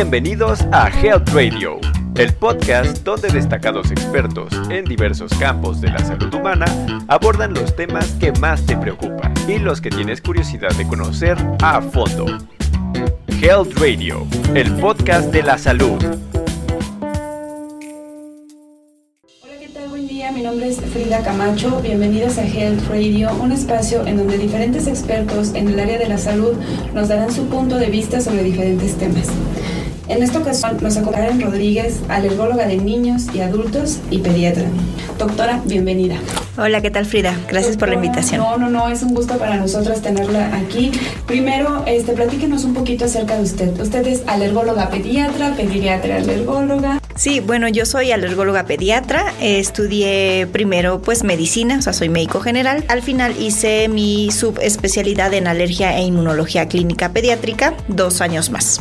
Bienvenidos a Health Radio, el podcast donde destacados expertos en diversos campos de la salud humana abordan los temas que más te preocupan y los que tienes curiosidad de conocer a fondo. Health Radio, el podcast de la salud. mi nombre es Frida Camacho. Bienvenidos a Health Radio, un espacio en donde diferentes expertos en el área de la salud nos darán su punto de vista sobre diferentes temas. En esta ocasión nos acompaña Rodríguez, alergóloga de niños y adultos y pediatra. Doctora, bienvenida. Hola, ¿qué tal Frida? Gracias por la invitación. No, no, no, es un gusto para nosotros tenerla aquí. Primero, este, platíquenos un poquito acerca de usted. Usted es alergóloga pediatra, pediatra alergóloga. Sí, bueno, yo soy alergóloga pediatra. Estudié primero pues medicina, o sea, soy médico general. Al final hice mi subespecialidad en alergia e inmunología clínica pediátrica, dos años más.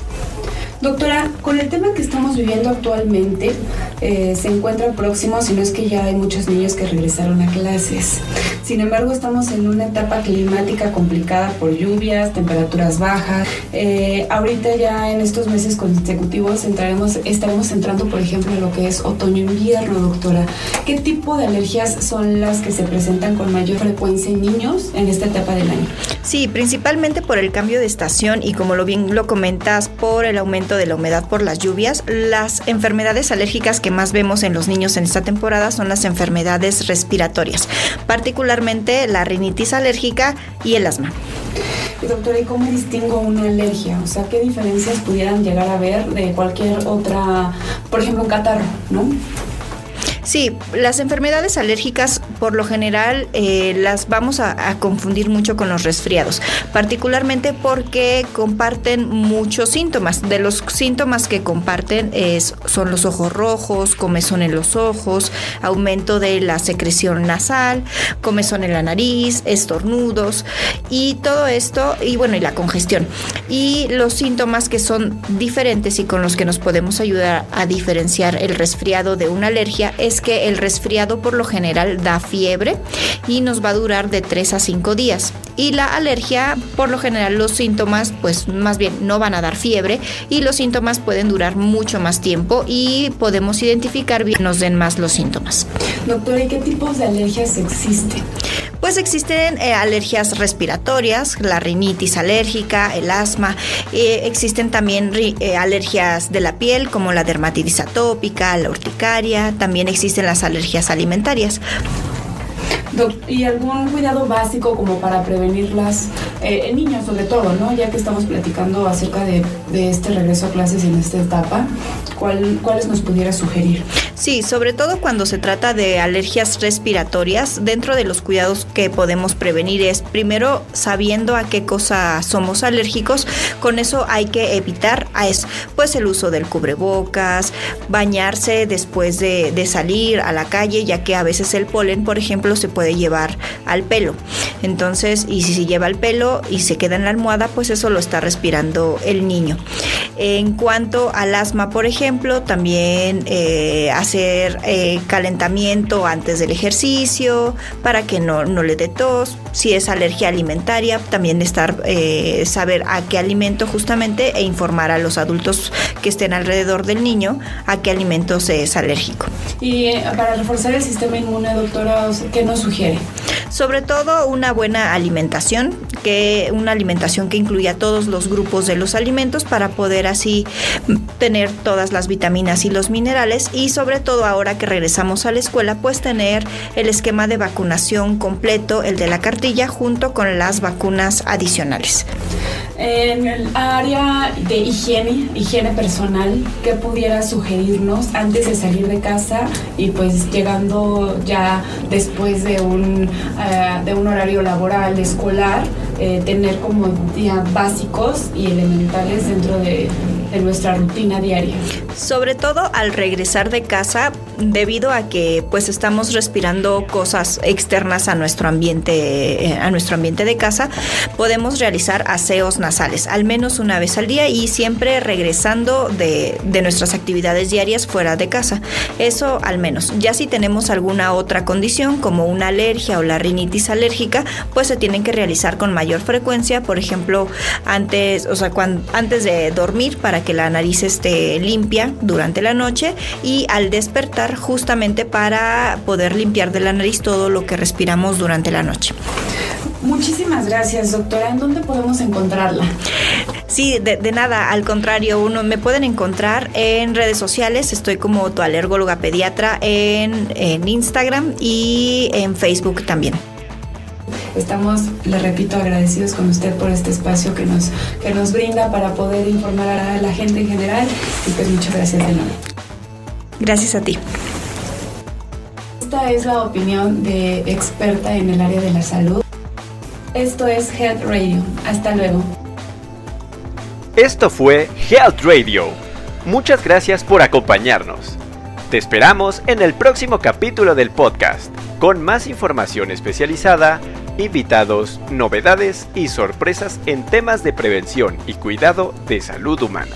Doctora, con el tema que estamos viviendo actualmente, eh, se encuentra próximo, si no es que ya hay muchos niños que regresaron a clases. Sin embargo, estamos en una etapa climática complicada por lluvias, temperaturas bajas. Eh, ahorita ya en estos meses consecutivos entraremos, estaremos entrando, por ejemplo, en lo que es otoño-invierno, doctora. ¿Qué tipo de alergias son las que se presentan con mayor frecuencia en niños en esta etapa del año? Sí, principalmente por el cambio de estación y como lo bien lo comentas, por el aumento de la humedad por las lluvias, las enfermedades alérgicas que más vemos en los niños en esta temporada son las enfermedades respiratorias, particularmente la rinitis alérgica y el asma. Doctora, ¿y cómo distingo una alergia? O sea, ¿qué diferencias pudieran llegar a ver de cualquier otra, por ejemplo, un catarro, ¿no? Sí, las enfermedades alérgicas por lo general eh, las vamos a, confundir mucho con los resfriados, particularmente porque comparten muchos síntomas. De los síntomas que comparten es, son los ojos rojos, comezón en los ojos, aumento de la secreción nasal, comezón en la nariz, estornudos y todo esto, y bueno, y la congestión. Y los síntomas que son diferentes y con los que nos podemos ayudar a diferenciar el resfriado de una alergia es que el resfriado por lo general da fiebre y nos va a durar de 3 a 5 días. Y la alergia, por lo general, los síntomas, pues más bien no van a dar fiebre y los síntomas pueden durar mucho más tiempo y podemos identificar bien nos den más los síntomas. Doctora, ¿y qué tipos de alergias existen? Pues existen eh, alergias respiratorias, la rinitis alérgica, el asma, eh, existen también eh, alergias de la piel como la dermatitis atópica, la urticaria, también existen las alergias alimentarias. ¿Y algún cuidado básico como para prevenirlas en niños sobre todo, ¿no? Ya que estamos platicando acerca de, este regreso a clases en esta etapa, ¿cuáles nos pudiera sugerir? Sí, sobre todo cuando se trata de alergias respiratorias, dentro de los cuidados que podemos prevenir es primero sabiendo a qué cosa somos alérgicos, con eso hay que evitar a eso, pues el uso del cubrebocas, bañarse después de, de salir a la calle, ya que a veces el polen, por ejemplo, se puede llevar al pelo. Entonces, y si se lleva al pelo y se queda en la almohada, pues eso lo está respirando el niño. En cuanto al asma, por ejemplo, también eh, hacer eh, calentamiento antes del ejercicio para que no, le dé tos. Si es alergia alimentaria, también estar eh, saber a qué alimento justamente e informar a los adultos que estén alrededor del niño a qué alimento se es alérgico. Y para reforzar el sistema inmune, doctora, ¿qué nos sugiere? Sobre todo una buena alimentación, una alimentación que incluya todos los grupos de los alimentos para poder así tener todas las vitaminas y los minerales y sobre todo ahora que regresamos a la escuela pues tener el esquema de vacunación completo, el de la cartilla junto con las vacunas adicionales. En el área de higiene, higiene personal, ¿qué pudiera sugerirnos antes de salir de casa y pues llegando ya después de un, eh, de un horario laboral, escolar, eh, tener como ya básicos y elementales dentro de nuestra rutina diaria. Sobre todo al regresar de casa, debido a que pues estamos respirando cosas externas a nuestro ambiente, eh, a nuestro ambiente de casa, podemos realizar aseos nasales al menos una vez al día y siempre regresando de, de nuestras actividades diarias fuera de casa. Eso al menos. Ya si tenemos alguna otra condición como una alergia o la rinitis alérgica, pues se tienen que realizar con mayor frecuencia, por ejemplo, antes, o sea, cuando, antes de dormir para para que la nariz esté limpia durante la noche y al despertar justamente para poder limpiar de la nariz todo lo que respiramos durante la noche. Muchísimas gracias, doctora. ¿En dónde podemos encontrarla? Sí, de, nada, al contrario, uno me pueden encontrar en redes sociales, estoy como tu alergóloga pediatra en, en Instagram y en Facebook también. Estamos, le repito, agradecidos con usted por este espacio que nos, que nos brinda para poder informar a la gente en general y pues muchas gracias de nuevo. Gracias a ti. Esta es la opinión de experta en el área de la salud. Esto es Health Radio. Hasta luego. Esto fue Health Radio. Muchas gracias por acompañarnos. Te esperamos en el próximo capítulo del podcast, con más información especializada invitados, novedades y sorpresas en temas de prevención y cuidado de salud humana.